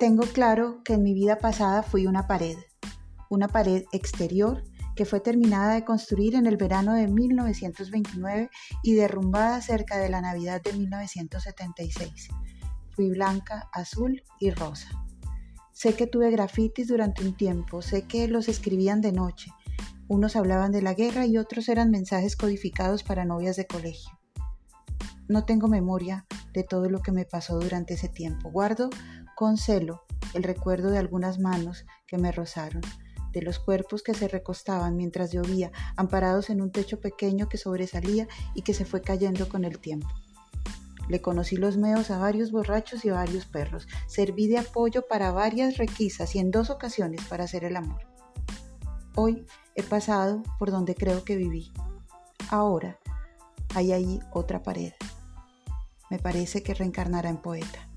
Tengo claro que en mi vida pasada fui una pared, una pared exterior que fue terminada de construir en el verano de 1929 y derrumbada cerca de la Navidad de 1976. Fui blanca, azul y rosa. Sé que tuve grafitis durante un tiempo, sé que los escribían de noche. Unos hablaban de la guerra y otros eran mensajes codificados para novias de colegio. No tengo memoria de todo lo que me pasó durante ese tiempo. Guardo con celo el recuerdo de algunas manos que me rozaron, de los cuerpos que se recostaban mientras llovía, amparados en un techo pequeño que sobresalía y que se fue cayendo con el tiempo. Le conocí los meos a varios borrachos y a varios perros. Serví de apoyo para varias requisas y en dos ocasiones para hacer el amor. Hoy he pasado por donde creo que viví. Ahora hay ahí otra pared. Me parece que reencarnará en poeta.